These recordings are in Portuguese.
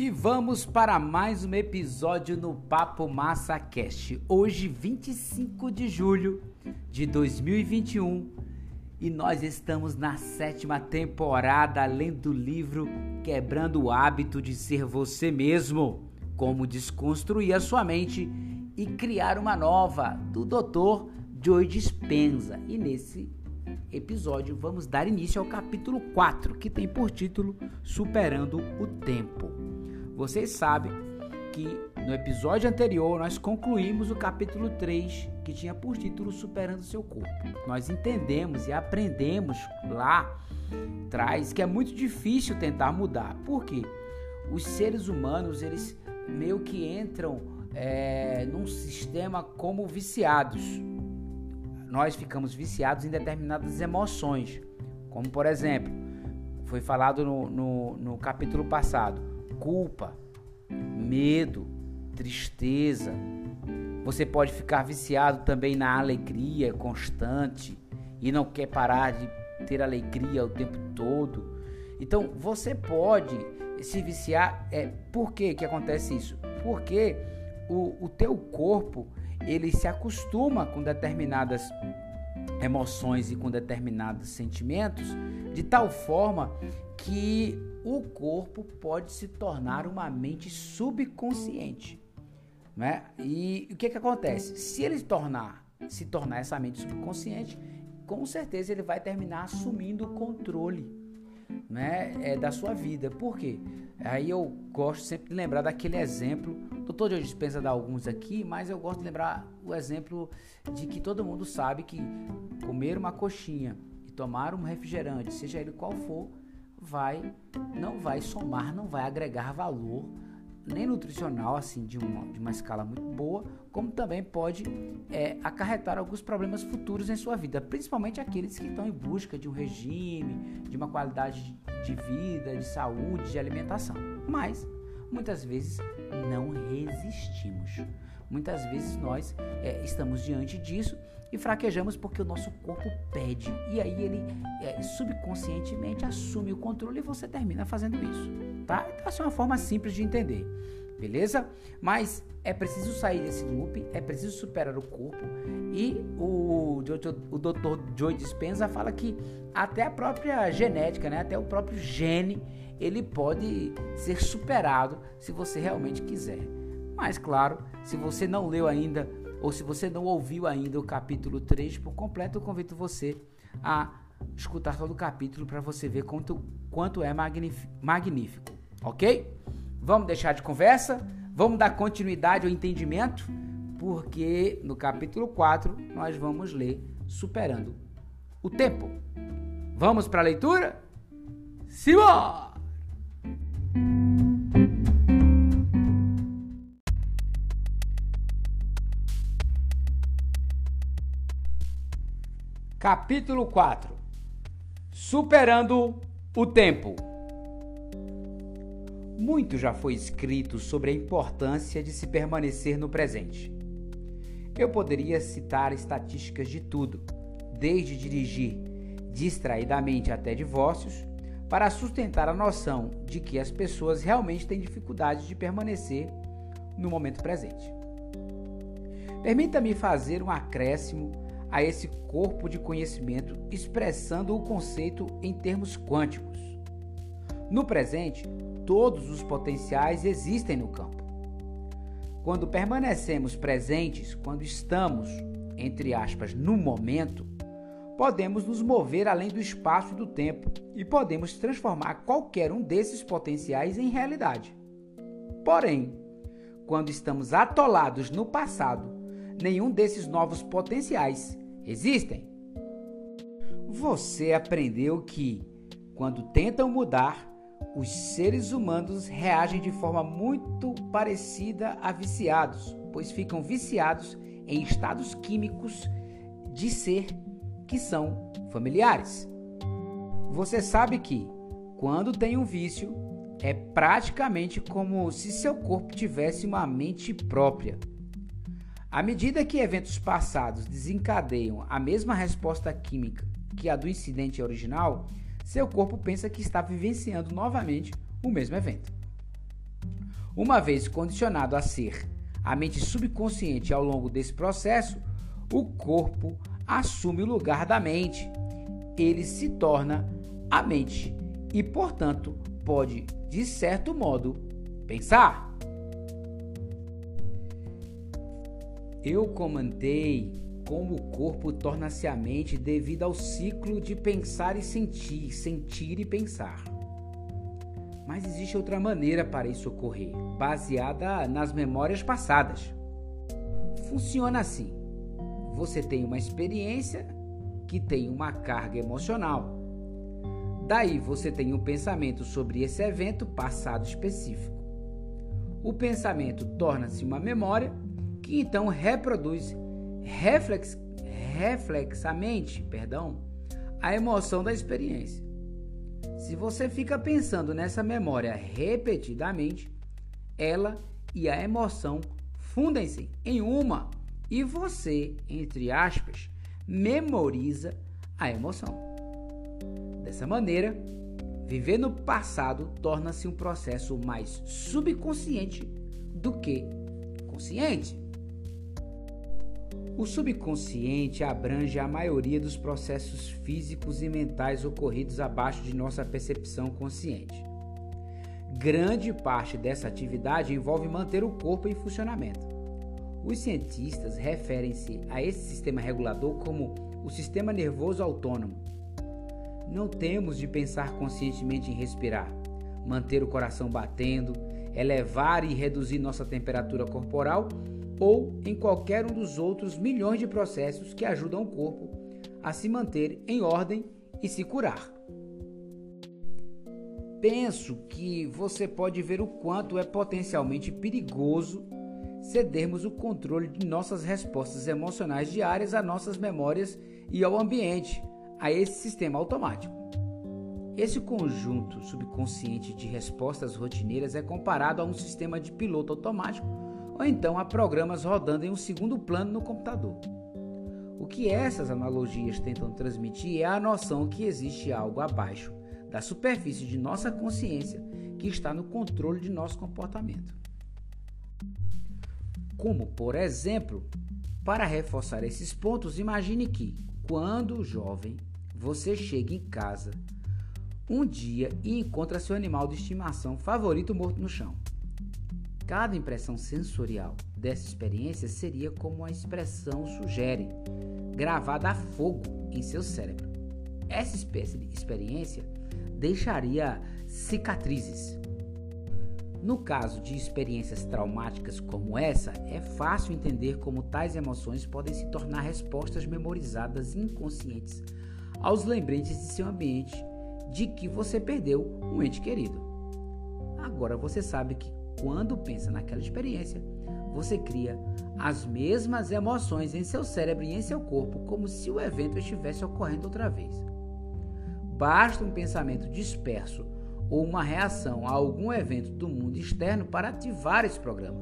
E vamos para mais um episódio no Papo Massa Cast. Hoje, 25 de julho de 2021, e nós estamos na sétima temporada lendo o livro Quebrando o Hábito de Ser Você Mesmo: Como Desconstruir a Sua Mente e Criar uma Nova, do Dr. Joe Dispenza. E nesse episódio vamos dar início ao capítulo 4, que tem por título Superando o Tempo. Vocês sabem que no episódio anterior nós concluímos o capítulo 3, que tinha por título Superando seu corpo. Nós entendemos e aprendemos lá traz que é muito difícil tentar mudar. Por quê? Os seres humanos, eles meio que entram é, num sistema como viciados. Nós ficamos viciados em determinadas emoções, como por exemplo, foi falado no, no, no capítulo passado, culpa, medo, tristeza. Você pode ficar viciado também na alegria constante e não quer parar de ter alegria o tempo todo. Então você pode se viciar. É, por que, que acontece isso? Porque o, o teu corpo ele se acostuma com determinadas emoções e com determinados sentimentos de tal forma que o corpo pode se tornar uma mente subconsciente. Né? E o que, que acontece? Se ele tornar, se tornar essa mente subconsciente, com certeza ele vai terminar assumindo o controle né, é, da sua vida. Por quê? Aí eu gosto sempre de lembrar daquele exemplo. Doutor Joe dispensa dar alguns aqui, mas eu gosto de lembrar o exemplo de que todo mundo sabe que comer uma coxinha e tomar um refrigerante, seja ele qual for, vai não vai somar, não vai agregar valor nem nutricional assim de uma, de uma escala muito boa, como também pode é, acarretar alguns problemas futuros em sua vida, principalmente aqueles que estão em busca de um regime, de uma qualidade de vida, de saúde, de alimentação. Mas muitas vezes não resistimos. Muitas vezes nós é, estamos diante disso e fraquejamos porque o nosso corpo pede. E aí ele é, subconscientemente assume o controle e você termina fazendo isso, tá? Então essa é uma forma simples de entender, beleza? Mas é preciso sair desse loop, é preciso superar o corpo e o, o Dr. Joe Dispenza fala que até a própria genética, né, até o próprio gene, ele pode ser superado se você realmente quiser. Mas claro, se você não leu ainda ou se você não ouviu ainda o capítulo 3 por completo, eu convido você a escutar todo o capítulo para você ver quanto, quanto é magnífico, ok? Vamos deixar de conversa, vamos dar continuidade ao entendimento, porque no capítulo 4 nós vamos ler Superando o Tempo. Vamos para a leitura? Simão! Capítulo 4 Superando o Tempo Muito já foi escrito sobre a importância de se permanecer no presente. Eu poderia citar estatísticas de tudo, desde dirigir distraidamente até divórcios, para sustentar a noção de que as pessoas realmente têm dificuldade de permanecer no momento presente. Permita-me fazer um acréscimo a esse corpo de conhecimento expressando o conceito em termos quânticos. No presente, todos os potenciais existem no campo. Quando permanecemos presentes, quando estamos, entre aspas, no momento, podemos nos mover além do espaço e do tempo e podemos transformar qualquer um desses potenciais em realidade. Porém, quando estamos atolados no passado, nenhum desses novos potenciais existem. Você aprendeu que, quando tentam mudar, os seres humanos reagem de forma muito parecida a viciados, pois ficam viciados em estados químicos de ser que são familiares. Você sabe que, quando tem um vício, é praticamente como se seu corpo tivesse uma mente própria. À medida que eventos passados desencadeiam a mesma resposta química que a do incidente original, seu corpo pensa que está vivenciando novamente o mesmo evento. Uma vez condicionado a ser a mente subconsciente ao longo desse processo, o corpo assume o lugar da mente. Ele se torna a mente e, portanto, pode, de certo modo, pensar. Eu comentei como o corpo torna-se a mente devido ao ciclo de pensar e sentir, sentir e pensar. Mas existe outra maneira para isso ocorrer, baseada nas memórias passadas. Funciona assim: você tem uma experiência que tem uma carga emocional. Daí você tem um pensamento sobre esse evento passado específico. O pensamento torna-se uma memória que então reproduz reflex, reflexamente, perdão, a emoção da experiência. Se você fica pensando nessa memória repetidamente, ela e a emoção fundem-se em uma e você, entre aspas, memoriza a emoção. Dessa maneira, viver no passado torna-se um processo mais subconsciente do que consciente. O subconsciente abrange a maioria dos processos físicos e mentais ocorridos abaixo de nossa percepção consciente. Grande parte dessa atividade envolve manter o corpo em funcionamento. Os cientistas referem-se a esse sistema regulador como o sistema nervoso autônomo. Não temos de pensar conscientemente em respirar, manter o coração batendo, elevar e reduzir nossa temperatura corporal ou em qualquer um dos outros milhões de processos que ajudam o corpo a se manter em ordem e se curar. Penso que você pode ver o quanto é potencialmente perigoso cedermos o controle de nossas respostas emocionais diárias a nossas memórias e ao ambiente, a esse sistema automático. Esse conjunto subconsciente de respostas rotineiras é comparado a um sistema de piloto automático ou então a programas rodando em um segundo plano no computador. O que essas analogias tentam transmitir é a noção que existe algo abaixo da superfície de nossa consciência que está no controle de nosso comportamento. Como, por exemplo, para reforçar esses pontos, imagine que, quando jovem, você chega em casa um dia e encontra seu animal de estimação favorito morto no chão. Cada impressão sensorial dessa experiência seria como a expressão sugere, gravada a fogo em seu cérebro. Essa espécie de experiência deixaria cicatrizes. No caso de experiências traumáticas como essa, é fácil entender como tais emoções podem se tornar respostas memorizadas inconscientes aos lembretes de seu ambiente de que você perdeu um ente querido. Agora você sabe que quando pensa naquela experiência, você cria as mesmas emoções em seu cérebro e em seu corpo, como se o evento estivesse ocorrendo outra vez. Basta um pensamento disperso ou uma reação a algum evento do mundo externo para ativar esse programa.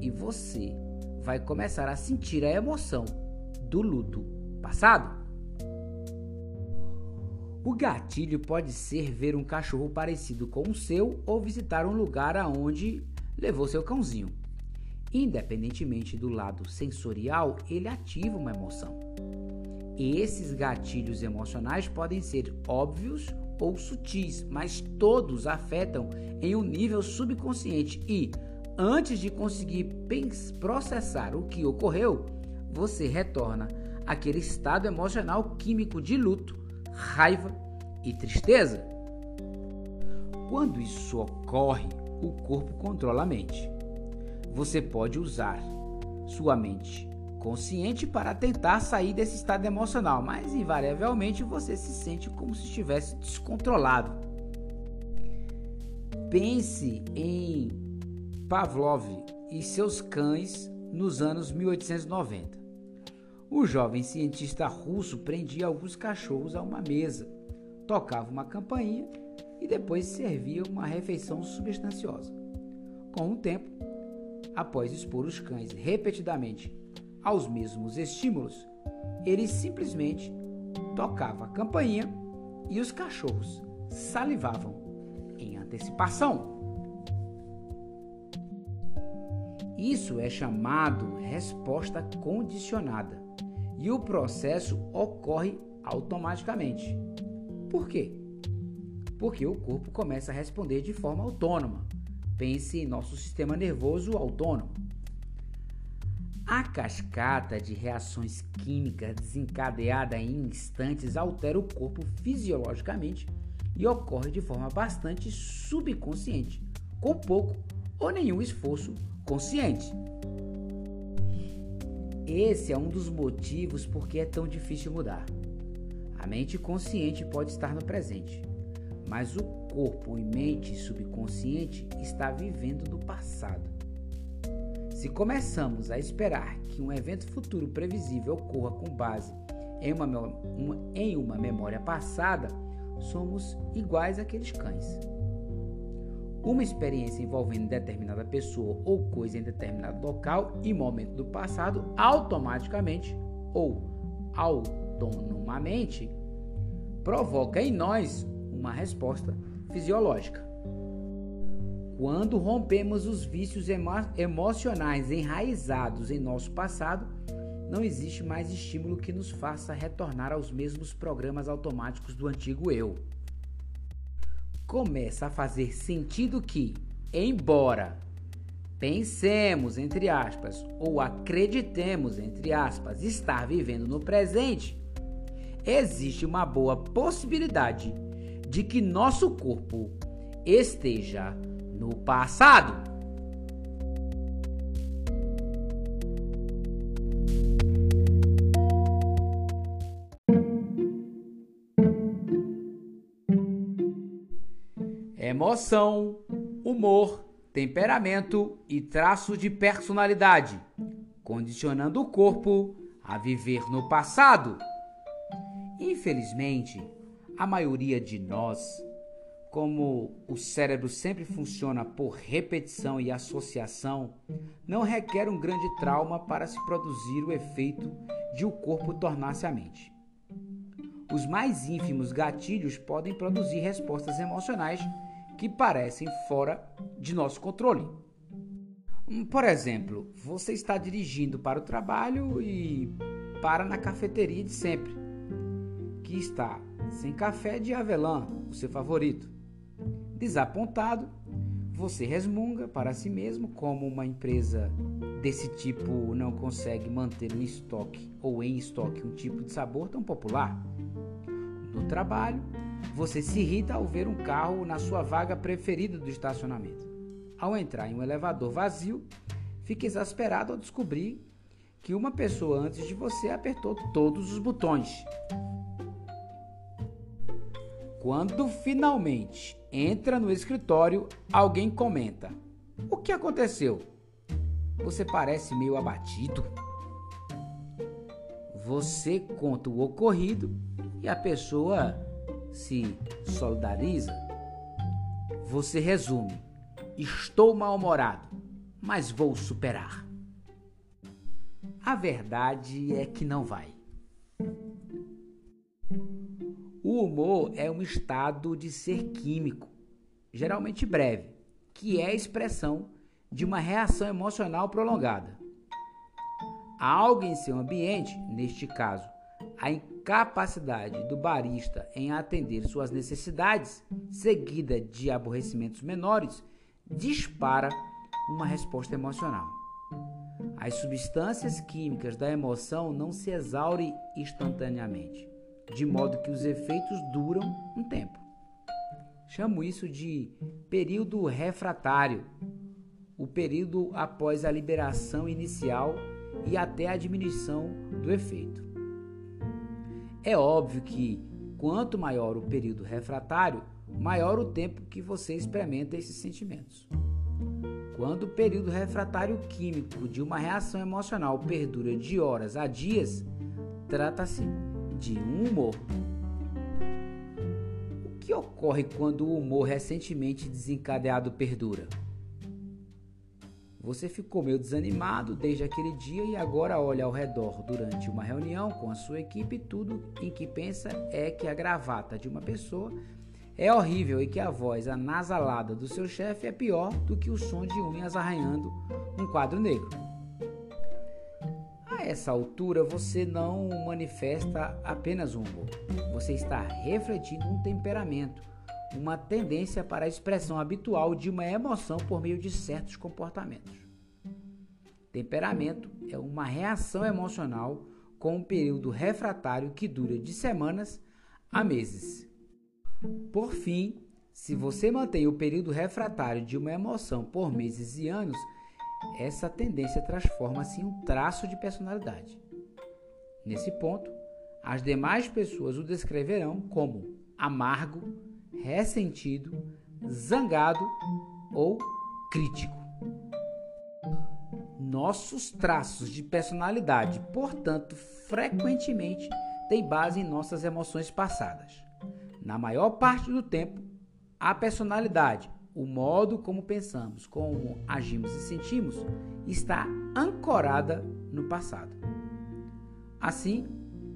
E você vai começar a sentir a emoção do luto passado. O gatilho pode ser ver um cachorro parecido com o seu ou visitar um lugar aonde levou seu cãozinho. Independentemente do lado sensorial, ele ativa uma emoção. Esses gatilhos emocionais podem ser óbvios ou sutis, mas todos afetam em um nível subconsciente e, antes de conseguir processar o que ocorreu, você retorna àquele estado emocional químico de luto raiva e tristeza. Quando isso ocorre, o corpo controla a mente. Você pode usar sua mente consciente para tentar sair desse estado emocional, mas invariavelmente você se sente como se estivesse descontrolado. Pense em Pavlov e seus cães nos anos 1890. O jovem cientista russo prendia alguns cachorros a uma mesa, tocava uma campainha e depois servia uma refeição substanciosa. Com o tempo, após expor os cães repetidamente aos mesmos estímulos, ele simplesmente tocava a campainha e os cachorros salivavam em antecipação. Isso é chamado resposta condicionada e o processo ocorre automaticamente. Por quê? Porque o corpo começa a responder de forma autônoma. Pense em nosso sistema nervoso autônomo. A cascata de reações químicas desencadeada em instantes altera o corpo fisiologicamente e ocorre de forma bastante subconsciente, com pouco ou nenhum esforço consciente. Esse é um dos motivos por que é tão difícil mudar. A mente consciente pode estar no presente, mas o corpo e mente subconsciente está vivendo no passado. Se começamos a esperar que um evento futuro previsível ocorra com base em uma, uma, em uma memória passada, somos iguais àqueles cães. Uma experiência envolvendo determinada pessoa ou coisa em determinado local e momento do passado automaticamente ou autonomamente provoca em nós uma resposta fisiológica. Quando rompemos os vícios emo emocionais enraizados em nosso passado, não existe mais estímulo que nos faça retornar aos mesmos programas automáticos do antigo eu. Começa a fazer sentido que, embora pensemos, entre aspas, ou acreditemos, entre aspas, estar vivendo no presente, existe uma boa possibilidade de que nosso corpo esteja no passado. Emoção, humor, temperamento e traços de personalidade, condicionando o corpo a viver no passado. Infelizmente, a maioria de nós como o cérebro sempre funciona por repetição e associação, não requer um grande trauma para se produzir o efeito de o corpo tornar-se a mente. Os mais ínfimos gatilhos podem produzir respostas emocionais que parecem fora de nosso controle. Hum, por exemplo, você está dirigindo para o trabalho e para na cafeteria de sempre, que está sem café de avelã, o seu favorito. Desapontado, você resmunga para si mesmo como uma empresa desse tipo não consegue manter um estoque ou em estoque um tipo de sabor tão popular. No trabalho, você se irrita ao ver um carro na sua vaga preferida do estacionamento. Ao entrar em um elevador vazio, fica exasperado ao descobrir que uma pessoa antes de você apertou todos os botões. Quando finalmente entra no escritório, alguém comenta: O que aconteceu? Você parece meio abatido. Você conta o ocorrido e a pessoa se solidariza. Você resume: Estou mal-humorado, mas vou superar. A verdade é que não vai. O humor é um estado de ser químico, geralmente breve, que é a expressão de uma reação emocional prolongada. Algo em seu ambiente, neste caso, a incapacidade do barista em atender suas necessidades, seguida de aborrecimentos menores, dispara uma resposta emocional. As substâncias químicas da emoção não se exaurem instantaneamente de modo que os efeitos duram um tempo. Chamo isso de período refratário, o período após a liberação inicial e até a diminuição do efeito. É óbvio que quanto maior o período refratário, maior o tempo que você experimenta esses sentimentos. Quando o período refratário químico de uma reação emocional perdura de horas a dias, trata-se de um humor. O que ocorre quando o humor recentemente desencadeado perdura? Você ficou meio desanimado desde aquele dia e agora olha ao redor durante uma reunião com a sua equipe e tudo em que pensa é que a gravata de uma pessoa é horrível e que a voz anasalada do seu chefe é pior do que o som de unhas arranhando um quadro negro. A essa altura você não manifesta apenas um humor, você está refletindo um temperamento, uma tendência para a expressão habitual de uma emoção por meio de certos comportamentos. Temperamento é uma reação emocional com um período refratário que dura de semanas a meses. Por fim, se você mantém o período refratário de uma emoção por meses e anos, essa tendência transforma-se em um traço de personalidade. Nesse ponto, as demais pessoas o descreverão como amargo, ressentido, zangado ou crítico. Nossos traços de personalidade, portanto, frequentemente têm base em nossas emoções passadas. Na maior parte do tempo, a personalidade, o modo como pensamos, como agimos e sentimos, está ancorada no passado. Assim,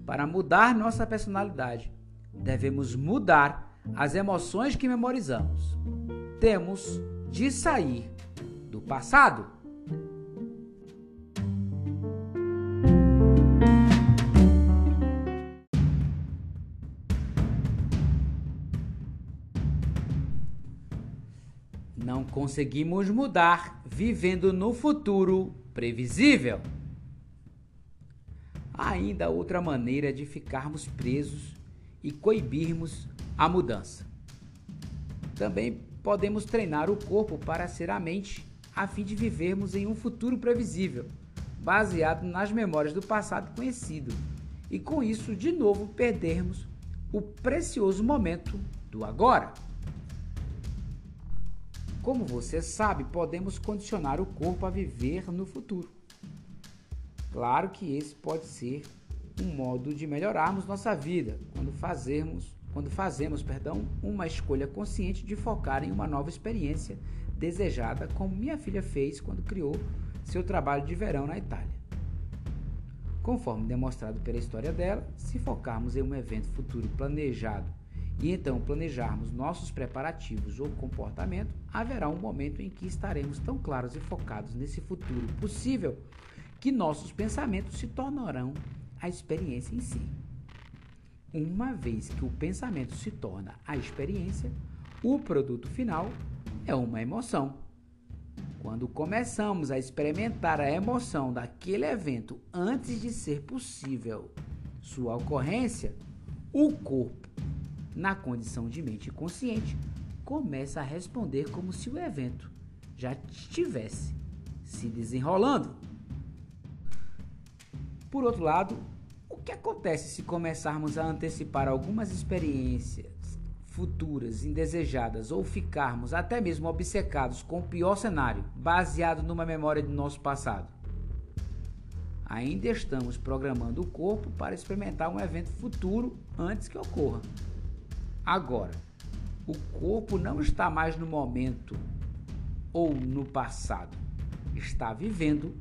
para mudar nossa personalidade, devemos mudar as emoções que memorizamos. Temos de sair do passado Não conseguimos mudar vivendo no futuro previsível. Ainda outra maneira de ficarmos presos e coibirmos a mudança. Também podemos treinar o corpo para ser a mente, a fim de vivermos em um futuro previsível, baseado nas memórias do passado conhecido, e com isso de novo perdermos o precioso momento do agora. Como você sabe, podemos condicionar o corpo a viver no futuro. Claro que esse pode ser um modo de melhorarmos nossa vida quando fazermos, quando fazemos, perdão, uma escolha consciente de focar em uma nova experiência desejada, como minha filha fez quando criou seu trabalho de verão na Itália. Conforme demonstrado pela história dela, se focarmos em um evento futuro planejado e então planejarmos nossos preparativos ou comportamento, haverá um momento em que estaremos tão claros e focados nesse futuro possível que nossos pensamentos se tornarão a experiência em si. Uma vez que o pensamento se torna a experiência, o produto final é uma emoção. Quando começamos a experimentar a emoção daquele evento antes de ser possível sua ocorrência, o corpo na condição de mente consciente, começa a responder como se o evento já estivesse se desenrolando. Por outro lado, o que acontece se começarmos a antecipar algumas experiências futuras indesejadas ou ficarmos até mesmo obcecados com o pior cenário, baseado numa memória do nosso passado? Ainda estamos programando o corpo para experimentar um evento futuro antes que ocorra. Agora, o corpo não está mais no momento ou no passado, está vivendo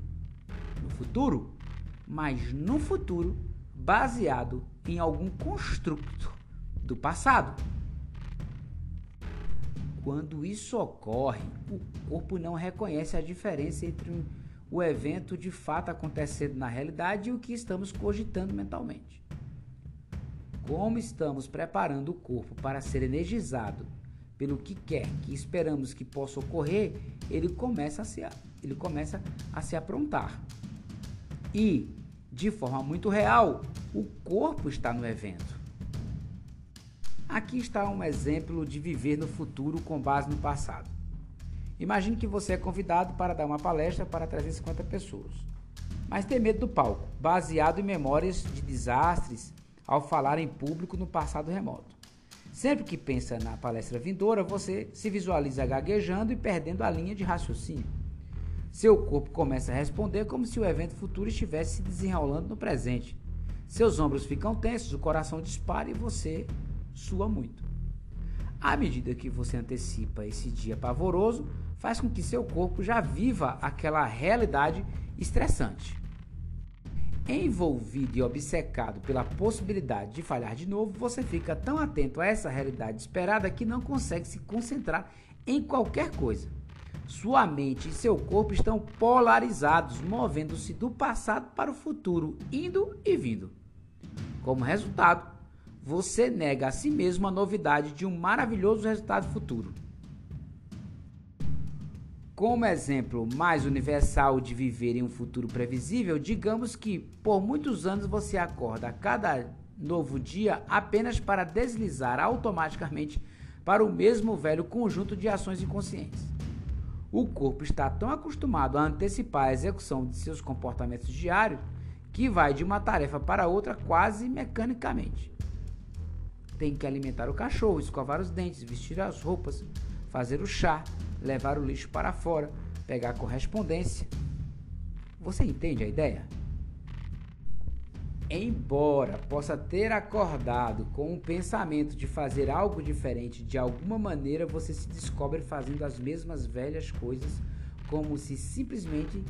no futuro, mas no futuro baseado em algum construto do passado. Quando isso ocorre, o corpo não reconhece a diferença entre o evento de fato acontecendo na realidade e o que estamos cogitando mentalmente como estamos preparando o corpo para ser energizado pelo que quer que esperamos que possa ocorrer, ele começa a se, ele começa a se aprontar. E, de forma muito real, o corpo está no evento. Aqui está um exemplo de viver no futuro com base no passado. Imagine que você é convidado para dar uma palestra para 350 pessoas, mas tem medo do palco, baseado em memórias de desastres, ao falar em público no passado remoto. Sempre que pensa na palestra vindoura, você se visualiza gaguejando e perdendo a linha de raciocínio. Seu corpo começa a responder como se o evento futuro estivesse se desenrolando no presente. Seus ombros ficam tensos, o coração dispara e você sua muito. À medida que você antecipa esse dia pavoroso, faz com que seu corpo já viva aquela realidade estressante. Envolvido e obcecado pela possibilidade de falhar de novo, você fica tão atento a essa realidade esperada que não consegue se concentrar em qualquer coisa. Sua mente e seu corpo estão polarizados, movendo-se do passado para o futuro, indo e vindo. Como resultado, você nega a si mesmo a novidade de um maravilhoso resultado futuro. Como exemplo mais universal de viver em um futuro previsível, digamos que por muitos anos você acorda a cada novo dia apenas para deslizar automaticamente para o mesmo velho conjunto de ações inconscientes. O corpo está tão acostumado a antecipar a execução de seus comportamentos diários que vai de uma tarefa para outra quase mecanicamente. Tem que alimentar o cachorro, escovar os dentes, vestir as roupas, fazer o chá, levar o lixo para fora, pegar correspondência. Você entende a ideia? Embora possa ter acordado com o pensamento de fazer algo diferente, de alguma maneira você se descobre fazendo as mesmas velhas coisas, como se simplesmente,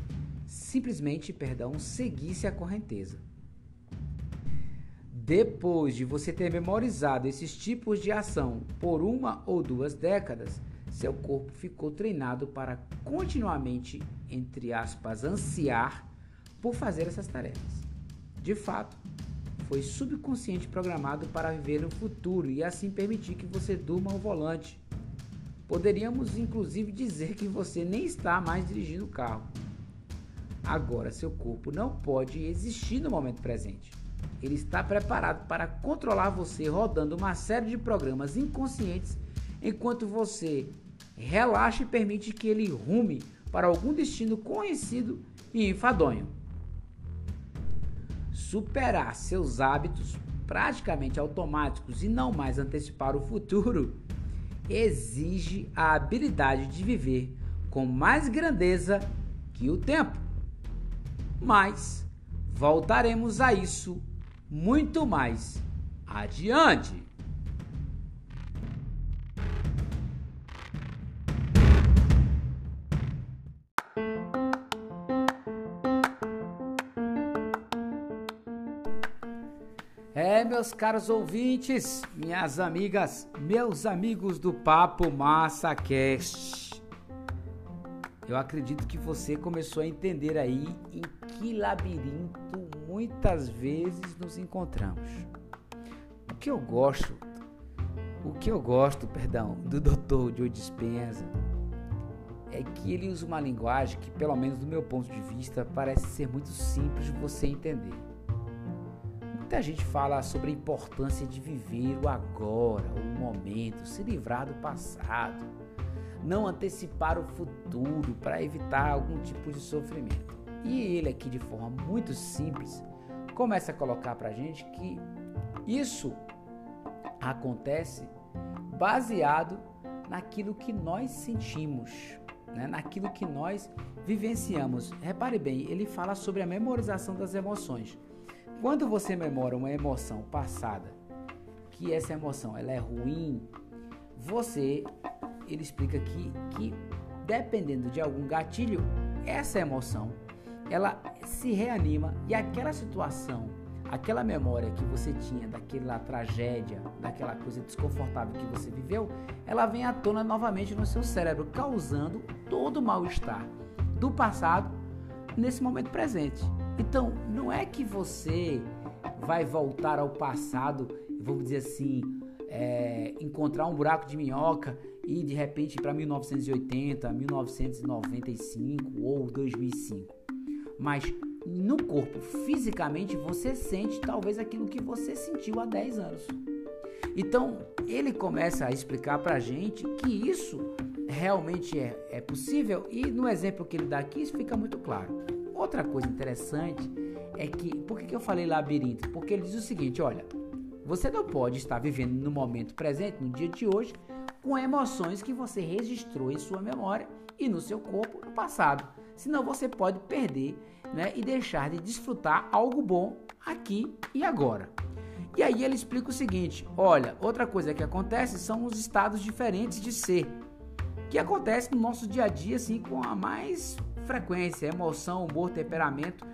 simplesmente, perdão, seguisse a correnteza. Depois de você ter memorizado esses tipos de ação por uma ou duas décadas, seu corpo ficou treinado para continuamente, entre aspas, ansiar por fazer essas tarefas. De fato, foi subconsciente programado para viver no futuro e assim permitir que você durma ao volante. Poderíamos inclusive dizer que você nem está mais dirigindo o carro. Agora, seu corpo não pode existir no momento presente. Ele está preparado para controlar você rodando uma série de programas inconscientes enquanto você relaxa e permite que ele rume para algum destino conhecido e enfadonho. Superar seus hábitos praticamente automáticos e não mais antecipar o futuro exige a habilidade de viver com mais grandeza que o tempo. Mas voltaremos a isso muito mais adiante. Meus caros ouvintes, minhas amigas, meus amigos do Papo Massa Cast. Eu acredito que você começou a entender aí em que labirinto muitas vezes nos encontramos. O que eu gosto, o que eu gosto, perdão, do Dr. Joe Dispenza é que ele usa uma linguagem que, pelo menos do meu ponto de vista, parece ser muito simples de você entender. Muita gente fala sobre a importância de viver o agora, o momento, se livrar do passado, não antecipar o futuro para evitar algum tipo de sofrimento. E ele aqui de forma muito simples começa a colocar para a gente que isso acontece baseado naquilo que nós sentimos, né? naquilo que nós vivenciamos. Repare bem, ele fala sobre a memorização das emoções. Quando você memora uma emoção passada, que essa emoção ela é ruim, você, ele explica que, que dependendo de algum gatilho, essa emoção ela se reanima e aquela situação, aquela memória que você tinha daquela tragédia, daquela coisa desconfortável que você viveu, ela vem à tona novamente no seu cérebro, causando todo o mal-estar do passado nesse momento presente. Então, não é que você vai voltar ao passado, vamos dizer assim, é, encontrar um buraco de minhoca e de repente para 1980, 1995 ou 2005. Mas no corpo, fisicamente, você sente talvez aquilo que você sentiu há 10 anos. Então, ele começa a explicar para a gente que isso realmente é, é possível e no exemplo que ele dá aqui isso fica muito claro. Outra coisa interessante é que, por que, eu falei labirinto? Porque ele diz o seguinte: olha, você não pode estar vivendo no momento presente, no dia de hoje, com emoções que você registrou em sua memória e no seu corpo no passado. Senão você pode perder né, e deixar de desfrutar algo bom aqui e agora. E aí ele explica o seguinte: olha, outra coisa que acontece são os estados diferentes de ser, que acontece no nosso dia a dia assim com a mais frequência, emoção, humor, temperamento.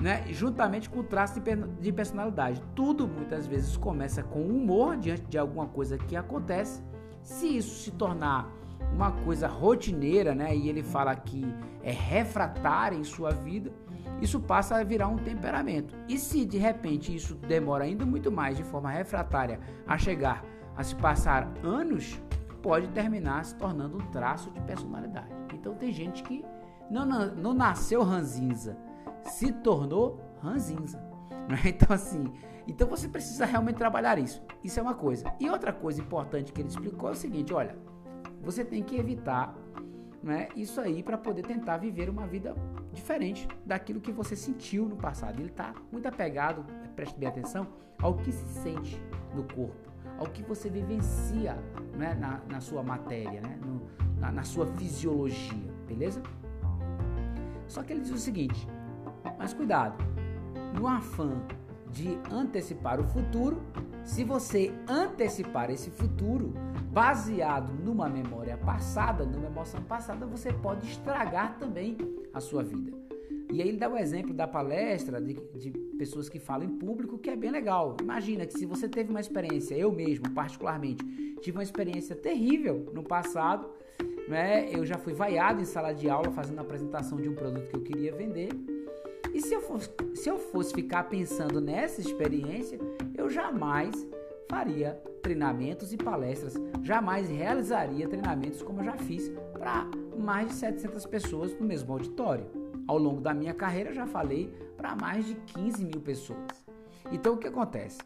né? juntamente com o traço de personalidade. Tudo muitas vezes começa com humor diante de alguma coisa que acontece. Se isso se tornar uma coisa rotineira, né? E ele fala que é refratária em sua vida, isso passa a virar um temperamento. E se de repente isso demora ainda muito mais de forma refratária a chegar a se passar anos, pode terminar se tornando um traço de personalidade. Então tem gente que não, não, não nasceu ranzinza, se tornou ranzinza. Né? Então assim, então você precisa realmente trabalhar isso. Isso é uma coisa. E outra coisa importante que ele explicou é o seguinte, olha, você tem que evitar né, isso aí para poder tentar viver uma vida diferente daquilo que você sentiu no passado. Ele está muito apegado, preste bem atenção, ao que se sente no corpo, ao que você vivencia né, na, na sua matéria, né, no, na, na sua fisiologia, beleza? Só que ele diz o seguinte: mas cuidado, no afã de antecipar o futuro, se você antecipar esse futuro baseado numa memória passada, numa emoção passada, você pode estragar também a sua vida. E aí ele dá o exemplo da palestra de, de, pessoas que falam em público, que é bem legal. Imagina que se você teve uma experiência, eu mesmo particularmente, tive uma experiência terrível no passado, né? Eu já fui vaiado em sala de aula fazendo a apresentação de um produto que eu queria vender. E se eu fosse, se eu fosse ficar pensando nessa experiência, eu jamais faria treinamentos e palestras, jamais realizaria treinamentos como eu já fiz para mais de 700 pessoas no mesmo auditório. Ao longo da minha carreira, já falei para mais de 15 mil pessoas. Então, o que acontece?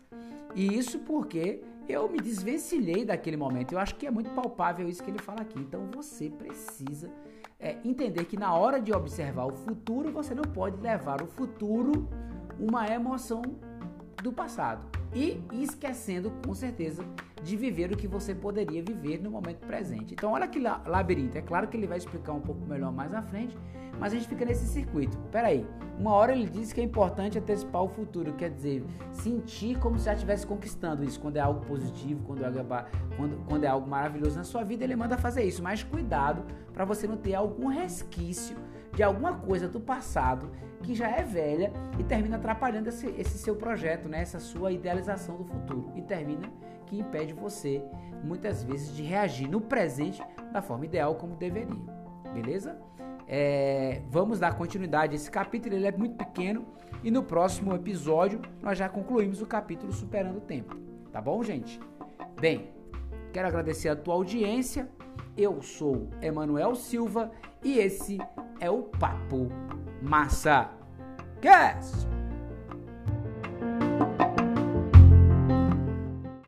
E isso porque eu me desvencilhei daquele momento. Eu acho que é muito palpável isso que ele fala aqui. Então, você precisa é, entender que na hora de observar o futuro, você não pode levar o futuro uma emoção do passado e esquecendo com certeza de viver o que você poderia viver no momento presente. Então, olha que labirinto. É claro que ele vai explicar um pouco melhor mais à frente, mas a gente fica nesse circuito. Peraí, uma hora ele diz que é importante antecipar o futuro, quer dizer, sentir como se já estivesse conquistando isso, quando é algo positivo, quando é, quando, quando é algo maravilhoso na sua vida, ele manda fazer isso. Mas cuidado para você não ter algum resquício de alguma coisa do passado que já é velha e termina atrapalhando esse, esse seu projeto, né? essa sua idealização do futuro. E termina que impede você, muitas vezes, de reagir no presente da forma ideal como deveria. Beleza? É, vamos dar continuidade a esse capítulo, ele é muito pequeno e no próximo episódio nós já concluímos o capítulo Superando o Tempo. Tá bom, gente? Bem, quero agradecer a tua audiência. Eu sou Emanuel Silva e esse é o Papo Massa Cast.